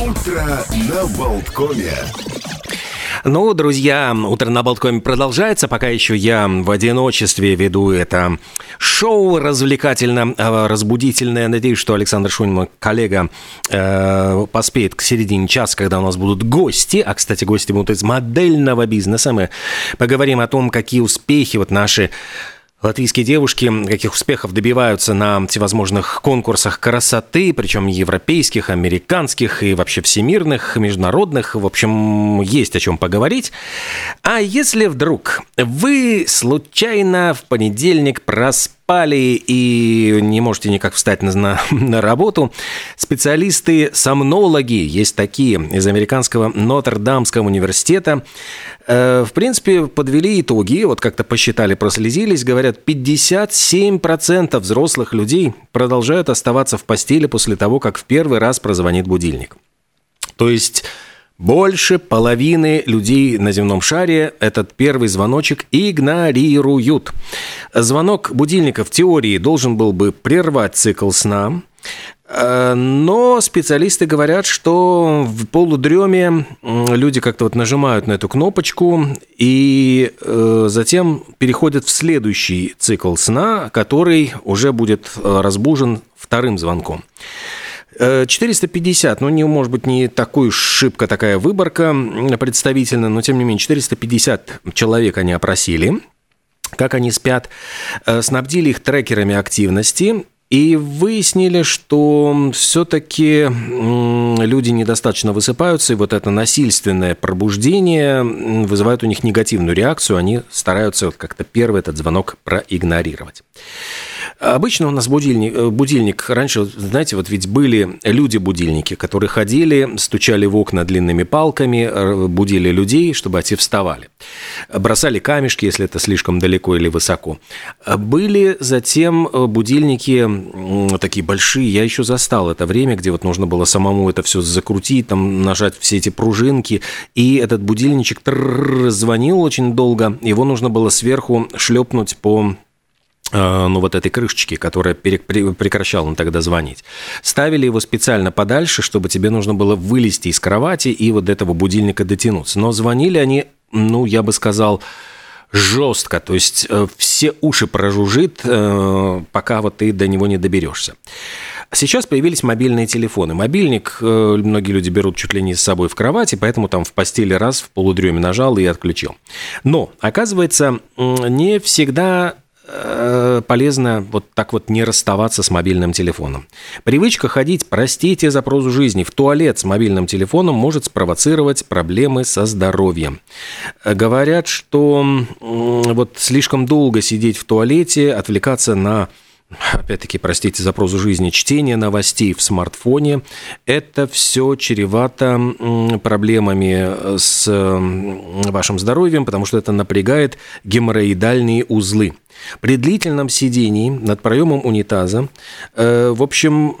Утро на Болткоме. Ну, друзья, утро на Болткоме продолжается. Пока еще я в одиночестве веду это шоу развлекательно-разбудительное. Надеюсь, что Александр Шунин, мой коллега, э, поспеет к середине часа, когда у нас будут гости. А, кстати, гости будут из модельного бизнеса. Мы поговорим о том, какие успехи вот наши Латвийские девушки каких успехов добиваются на всевозможных конкурсах красоты, причем европейских, американских и вообще всемирных, международных. В общем, есть о чем поговорить. А если вдруг вы случайно в понедельник проспали, спали и не можете никак встать на, на, на работу. Специалисты-сомнологи, есть такие, из американского Нотр-Дамского университета, э, в принципе, подвели итоги, вот как-то посчитали, прослезились, говорят, 57% взрослых людей продолжают оставаться в постели после того, как в первый раз прозвонит будильник. То есть больше половины людей на земном шаре этот первый звоночек игнорируют. Звонок будильника в теории должен был бы прервать цикл сна, э, но специалисты говорят, что в полудреме люди как-то вот нажимают на эту кнопочку и э, затем переходят в следующий цикл сна, который уже будет э, разбужен вторым звонком. 450, ну, не, может быть, не такой уж шибко такая выборка представительная, но, тем не менее, 450 человек они опросили, как они спят, э, снабдили их трекерами активности, и выяснили, что все-таки люди недостаточно высыпаются, и вот это насильственное пробуждение вызывает у них негативную реакцию, они стараются вот как-то первый этот звонок проигнорировать. Обычно у нас будильник, э, будильник, раньше, знаете, вот ведь были люди-будильники, которые ходили, стучали в окна длинными палками, э, будили людей, чтобы те вставали. Бросали камешки, если это слишком далеко или высоко. Были затем э, будильники такие большие, я еще застал это время, где вот нужно было самому это все закрутить, там нажать все эти пружинки, и этот будильничек звонил очень долго, его нужно было сверху шлепнуть по ну, вот этой крышечки, которая прекращала тогда звонить. Ставили его специально подальше, чтобы тебе нужно было вылезти из кровати и вот до этого будильника дотянуться. Но звонили они, ну, я бы сказал, жестко, то есть э, все уши прожужжит, э, пока вот ты до него не доберешься. Сейчас появились мобильные телефоны. Мобильник многие люди берут чуть ли не с собой в кровати, поэтому там в постели раз в полудреме нажал и отключил. Но, оказывается, не всегда Э, полезно вот так вот не расставаться с мобильным телефоном. Привычка ходить, простите за прозу жизни, в туалет с мобильным телефоном может спровоцировать проблемы со здоровьем. Говорят, что вот слишком долго сидеть в туалете, отвлекаться на опять-таки, простите за прозу жизни, чтение новостей в смартфоне, это все чревато проблемами с вашим здоровьем, потому что это напрягает геморроидальные узлы. При длительном сидении над проемом унитаза, э, в общем,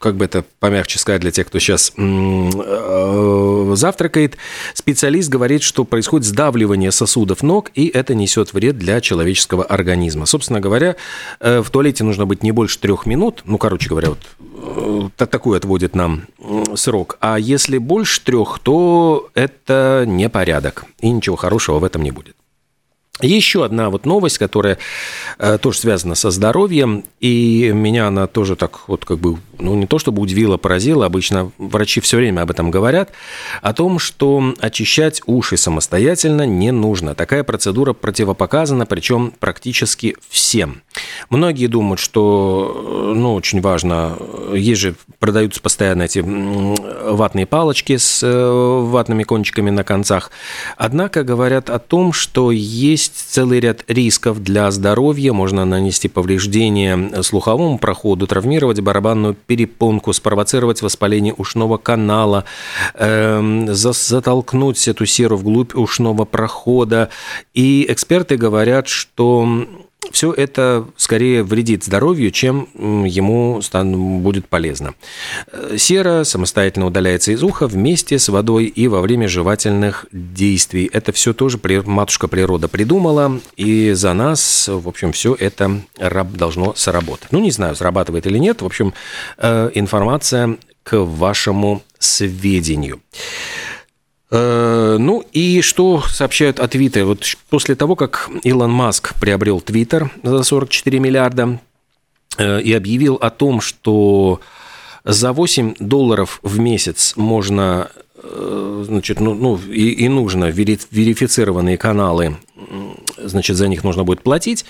как бы это помягче сказать для тех, кто сейчас э, завтракает, специалист говорит, что происходит сдавливание сосудов ног, и это несет вред для человеческого организма. Собственно говоря, э, в туалете нужно быть не больше трех минут, ну, короче говоря, вот э, такой отводит нам срок. А если больше трех, то это непорядок, и ничего хорошего в этом не будет. Еще одна вот новость, которая э, тоже связана со здоровьем, и меня она тоже так вот как бы, ну не то чтобы удивила, поразила, обычно врачи все время об этом говорят, о том, что очищать уши самостоятельно не нужно. Такая процедура противопоказана, причем практически всем. Многие думают, что, ну, очень важно, есть же, продаются постоянно эти ватные палочки с э, ватными кончиками на концах, однако говорят о том, что есть есть целый ряд рисков для здоровья. Можно нанести повреждения слуховому проходу, травмировать барабанную перепонку, спровоцировать воспаление ушного канала, э, затолкнуть эту серу вглубь ушного прохода. И эксперты говорят, что все это скорее вредит здоровью, чем ему будет полезно. Э, сера самостоятельно удаляется из уха вместе с водой и во время жевательных действий. Это все тоже матушка природа придумала, и за нас, в общем, все это должно сработать. Ну, не знаю, срабатывает или нет. В общем, э, информация к вашему сведению. Э, ну и что сообщают о Твиттере? Вот после того, как Илон Маск приобрел Твиттер за 44 миллиарда э, и объявил о том, что за 8 долларов в месяц можно Э, значит, ну, ну и, и нужно верифицированные каналы, значит, за них нужно будет платить,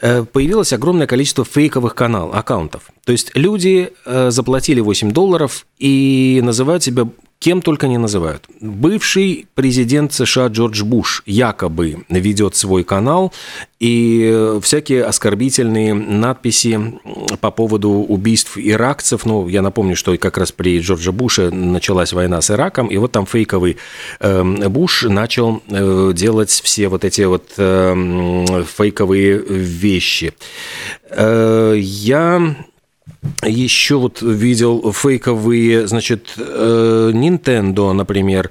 появилось огромное количество фейковых канал, аккаунтов. То есть люди заплатили 8 долларов и называют себя кем только не называют. Бывший президент США Джордж Буш якобы ведет свой канал, и всякие оскорбительные надписи по поводу убийств иракцев, ну, я напомню, что как раз при Джордже Буше началась война с Ираком, и вот там фейковый э, Буш начал э, делать все вот эти вот э, фейковые вещи. Э, я еще вот видел фейковые, значит, э, Nintendo, например,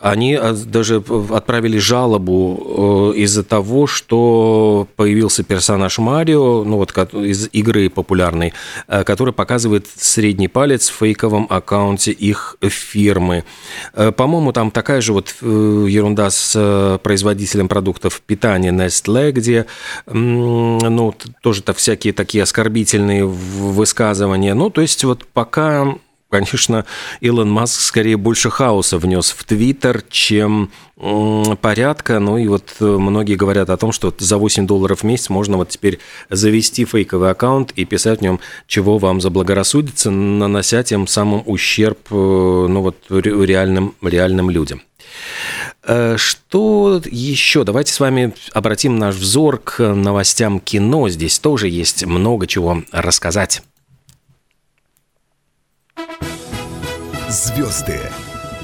они а, даже отправили жалобу э, из-за того, что появился персонаж Марио, ну вот из игры популярной, э, который показывает средний палец в фейковом аккаунте их фирмы. По-моему, там такая же вот ерунда с производителем продуктов питания Nestle, где, ну, тоже-то всякие такие оскорбительные высказывания высказывания. Ну, то есть вот пока конечно, Илон Маск скорее больше хаоса внес в Твиттер, чем порядка. Ну и вот э, многие говорят о том, что за 8 долларов в месяц можно вот теперь завести фейковый аккаунт и писать в нем, чего вам заблагорассудится, нанося тем самым ущерб э, ну вот, реальным, реальным людям. Э, что еще? Давайте с вами обратим наш взор к новостям кино. Здесь тоже есть много чего рассказать. Звезды,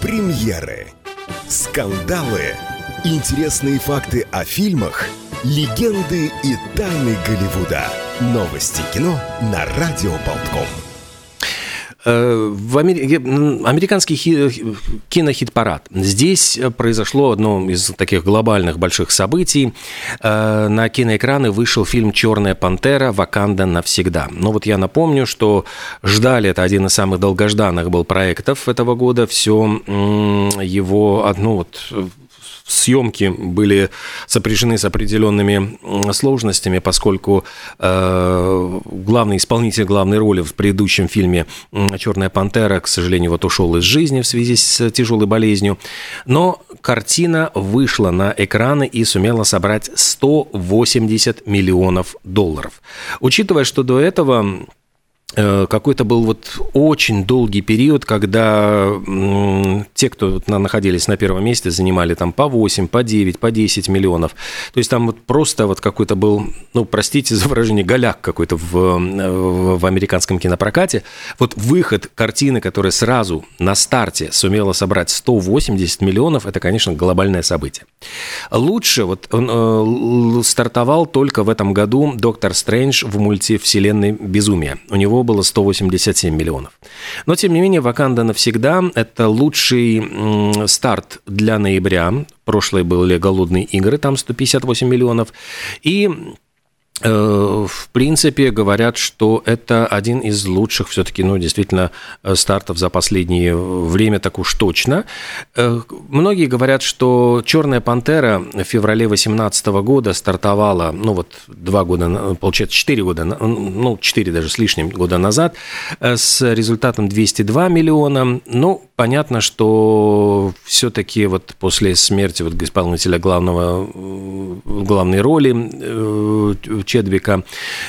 премьеры, скандалы, интересные факты о фильмах, легенды и тайны Голливуда. Новости кино на Радио Болтком. Э, в Амери... Американский хи... кинохит-парад. Здесь произошло одно из таких глобальных больших событий. Э, на киноэкраны вышел фильм «Черная пантера. Ваканда навсегда». Но вот я напомню, что ждали, это один из самых долгожданных был проектов этого года. Все его одну вот съемки были сопряжены с определенными сложностями, поскольку э, главный исполнитель главной роли в предыдущем фильме «Черная пантера», к сожалению, вот ушел из жизни в связи с тяжелой болезнью. Но картина вышла на экраны и сумела собрать 180 миллионов долларов. Учитывая, что до этого какой-то был вот очень долгий период, когда те, кто находились на первом месте, занимали там по 8, по 9, по 10 миллионов. То есть там вот просто вот какой-то был, ну, простите за выражение, голяк какой-то в, э, в американском кинопрокате. Вот выход картины, которая сразу на старте сумела собрать 180 миллионов, это, конечно, глобальное событие. Лучше вот он э, стартовал только в этом году «Доктор Стрэндж» в мультивселенной «Безумие». У него было 187 миллионов. Но, тем не менее, «Ваканда навсегда» — это лучший старт для ноября. Прошлые были «Голодные игры», там 158 миллионов. И в принципе, говорят, что это один из лучших все-таки, ну, действительно, э, стартов за последнее время, так уж точно. Э, многие говорят, что «Черная пантера» в феврале 2018 года стартовала, ну, вот два года, получается, четыре года, ну, четыре даже с лишним года назад, с результатом 202 миллиона. Ну, понятно, что все-таки вот после смерти вот исполнителя главного, главной роли Чедвика,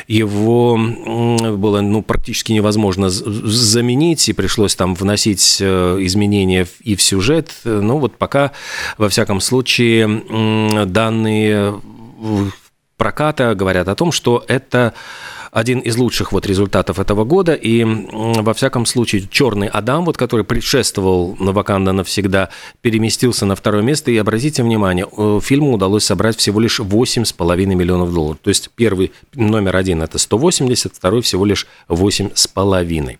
его было ну, практически невозможно заменить, и пришлось там вносить э, изменения и в сюжет. Ну вот пока, во всяком случае, данные проката говорят о том, что это один из лучших вот результатов этого года. И во всяком случае «Черный Адам», вот, который предшествовал «Ваканда навсегда», переместился на второе место. И обратите внимание, э, фильму удалось собрать всего лишь 8,5 миллионов долларов. То есть первый номер один – это 180, второй всего лишь 8,5.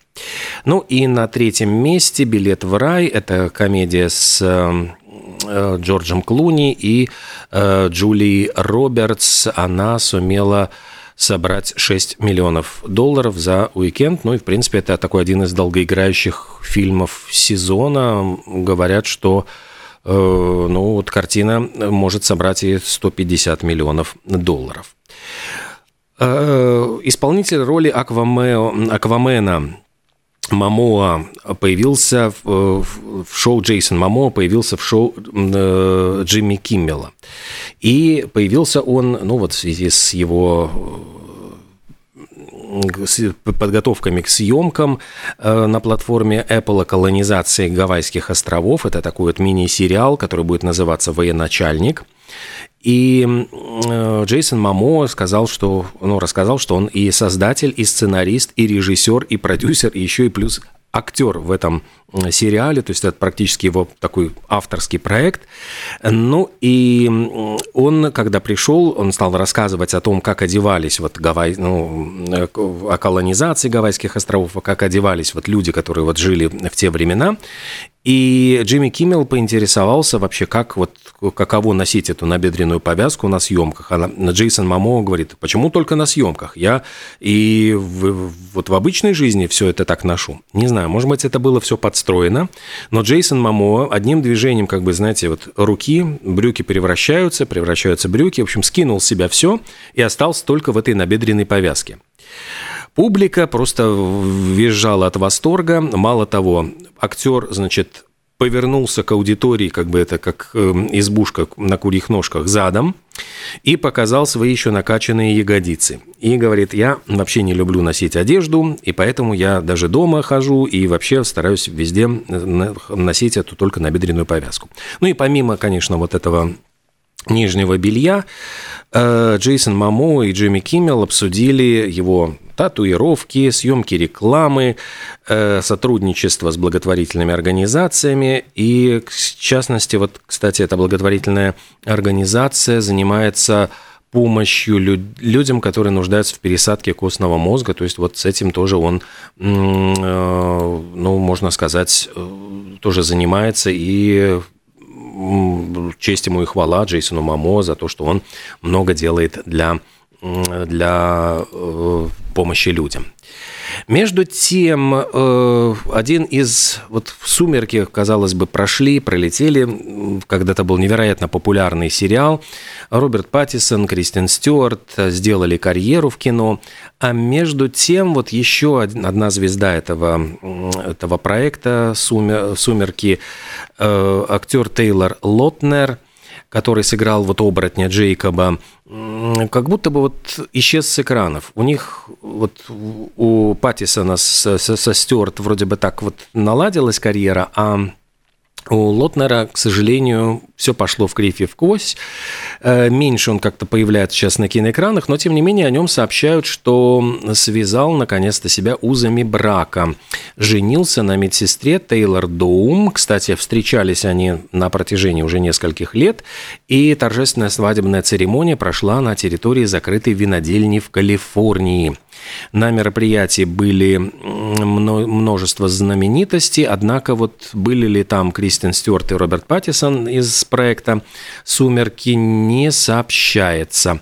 Ну и на третьем месте «Билет в рай» – это комедия с э, Джорджем Клуни и э, Джулией Робертс. Она сумела собрать 6 миллионов долларов за уикенд. Ну и, в принципе, это такой один из долгоиграющих фильмов сезона. Говорят, что э, ну, вот картина может собрать и 150 миллионов долларов. Э, исполнитель роли Акваме, Аквамена Мамоа появился в, в шоу Джейсон Мамоа появился в шоу э, Джимми Киммела. И появился он, ну вот в связи с его э, с подготовками к съемкам э, на платформе Apple колонизации Гавайских островов. Это такой вот мини-сериал, который будет называться «Военачальник». И э, Джейсон Мамо сказал, что, ну, рассказал, что он и создатель, и сценарист, и режиссер, и продюсер, и еще и плюс актер в этом сериале, то есть это практически его такой авторский проект. Ну и он, когда пришел, он стал рассказывать о том, как одевались вот Гавай, ну, о колонизации Гавайских островов, как одевались вот люди, которые вот жили в те времена. И Джимми Киммел поинтересовался вообще, как вот, каково носить эту набедренную повязку на съемках. Она, Джейсон Мамо говорит, почему только на съемках? Я и в, вот в обычной жизни все это так ношу. Не знаю, может быть, это было все подстроено, но Джейсон Мамо одним движением, как бы, знаете, вот руки, брюки превращаются, превращаются брюки, в общем, скинул с себя все и остался только в этой набедренной повязке. Публика просто визжала от восторга. Мало того, актер, значит, повернулся к аудитории, как бы это как эм, избушка на курьих ножках, задом, и показал свои еще накачанные ягодицы. И говорит, я вообще не люблю носить одежду, и поэтому я даже дома хожу и вообще стараюсь везде носить эту только набедренную повязку. Ну и помимо, конечно, вот этого нижнего белья, э, Джейсон Мамо и Джимми Киммел обсудили его татуировки, съемки рекламы, э, сотрудничество с благотворительными организациями. И, в частности, вот, кстати, эта благотворительная организация занимается помощью людям, которые нуждаются в пересадке костного мозга. То есть вот с этим тоже он, э, ну, можно сказать, тоже занимается и честь ему и хвала Джейсону Мамо за то, что он много делает для, для э, помощи людям. Между тем, э, один из... Вот в «Сумерки», казалось бы, прошли, пролетели. Когда-то был невероятно популярный сериал. Роберт Паттисон, Кристин Стюарт сделали карьеру в кино. А между тем, вот еще одна звезда этого, этого проекта «Сумерки», э, актер Тейлор Лотнер – который сыграл вот оборотня Джейкоба, как будто бы вот исчез с экранов. У них вот у Паттисона со, со Стюарт вроде бы так вот наладилась карьера, а у Лотнера, к сожалению, все пошло в кривь и в кость. Э, меньше он как-то появляется сейчас на киноэкранах, но тем не менее о нем сообщают, что связал наконец-то себя узами брака. Женился на медсестре Тейлор Доум. Кстати, встречались они на протяжении уже нескольких лет. И торжественная свадебная церемония прошла на территории закрытой винодельни в Калифорнии. На мероприятии были множество знаменитостей, однако вот были ли там Кристин Стюарт и Роберт Паттисон из проекта «Сумерки» не сообщается.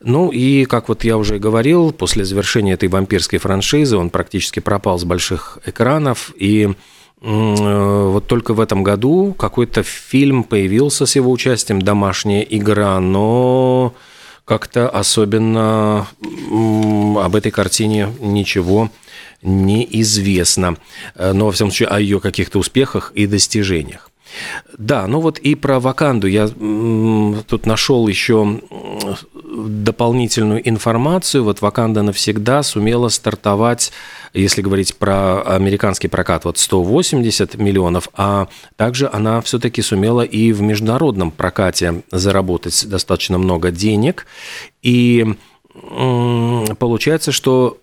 Ну и, как вот я уже говорил, после завершения этой вампирской франшизы он практически пропал с больших экранов, и э, вот только в этом году какой-то фильм появился с его участием «Домашняя игра», но как-то особенно об этой картине ничего не известно. Э, но, во всяком случае, о ее каких-то успехах и достижениях. Да, ну вот и про Ваканду я тут нашел еще дополнительную информацию. Вот Ваканда навсегда сумела стартовать, если говорить про американский прокат, вот 180 миллионов, а также она все-таки сумела и в международном прокате заработать достаточно много денег. И получается, что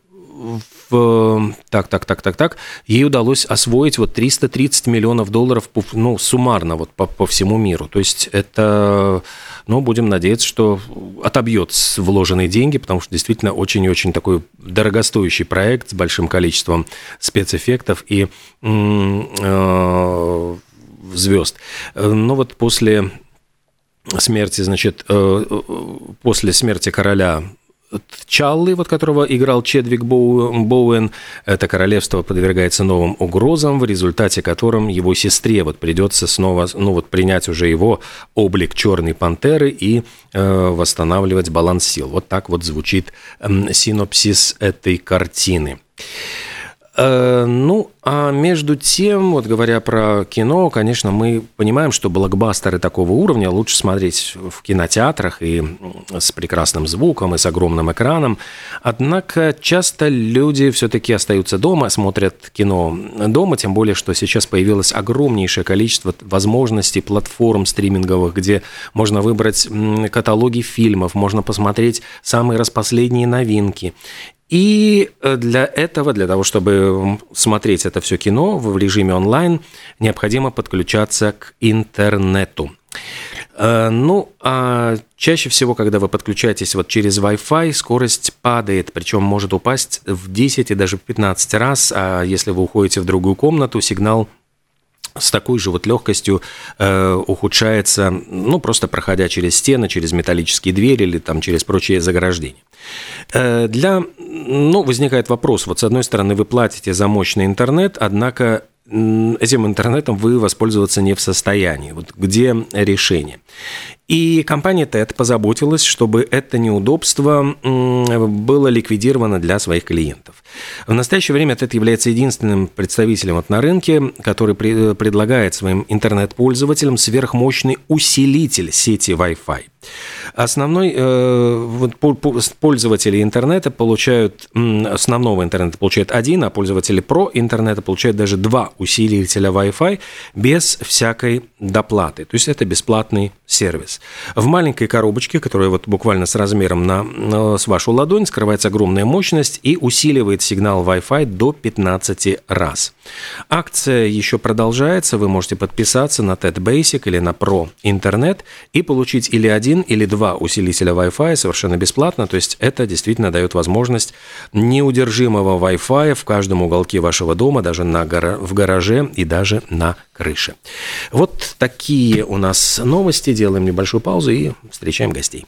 Так, так, так, так, так. Ей удалось освоить вот 330 миллионов долларов, ну, суммарно вот по, по всему миру. То есть это, ну, будем надеяться, что отобьет вложенные деньги, потому что действительно очень и очень такой дорогостоящий проект с большим количеством спецэффектов и э, звезд. Но вот после смерти, значит, э, после смерти короля Чаллы, вот которого играл Чедвик Боуэн, это королевство подвергается новым угрозам, в результате которым его сестре вот придется снова, ну вот принять уже его облик черной пантеры и э, восстанавливать баланс сил. Вот так вот звучит э, синопсис этой картины. Э, ну, а между тем, вот говоря про кино, конечно, мы понимаем, что блокбастеры такого уровня лучше смотреть в кинотеатрах и с прекрасным звуком, и с огромным экраном. Однако часто люди все-таки остаются дома, смотрят кино дома, тем более, что сейчас появилось огромнейшее количество возможностей платформ стриминговых, где можно выбрать каталоги фильмов, можно посмотреть самые распоследние новинки. И э, для этого, для того, чтобы смотреть это все кино в режиме онлайн, необходимо подключаться к интернету. Э, ну, а чаще всего, когда вы подключаетесь вот через Wi-Fi, скорость падает, причем может упасть в 10 и даже в 15 раз, а если вы уходите в другую комнату, сигнал с такой же вот легкостью э, ухудшается, ну, просто проходя через стены, через металлические двери или там через прочие заграждения. Э, для, ну, возникает вопрос, вот с одной стороны вы платите за мощный интернет, однако этим интернетом вы воспользоваться не в состоянии. Вот где решение? И компания TED позаботилась, чтобы это неудобство было ликвидировано для своих клиентов. В настоящее время TED является единственным представителем вот на рынке, который предлагает своим интернет-пользователям сверхмощный усилитель сети Wi-Fi. Основной э, вот, пользователи интернета получают, основного интернета получают один, а пользователи про интернета получают даже два усилителя Wi-Fi без всякой доплаты. То есть это бесплатный сервис. В маленькой коробочке, которая вот буквально с размером на, с вашу ладонь, скрывается огромная мощность и усиливает сигнал Wi-Fi до 15 раз. Акция еще продолжается, вы можете подписаться на TED Basic или на Pro интернет и получить или один, или два усилителя Wi-Fi совершенно бесплатно, то есть это действительно дает возможность неудержимого Wi-Fi в каждом уголке вашего дома, даже на гора- в гараже и даже на крыше. Вот такие у нас новости, делаем небольшую паузу и встречаем гостей.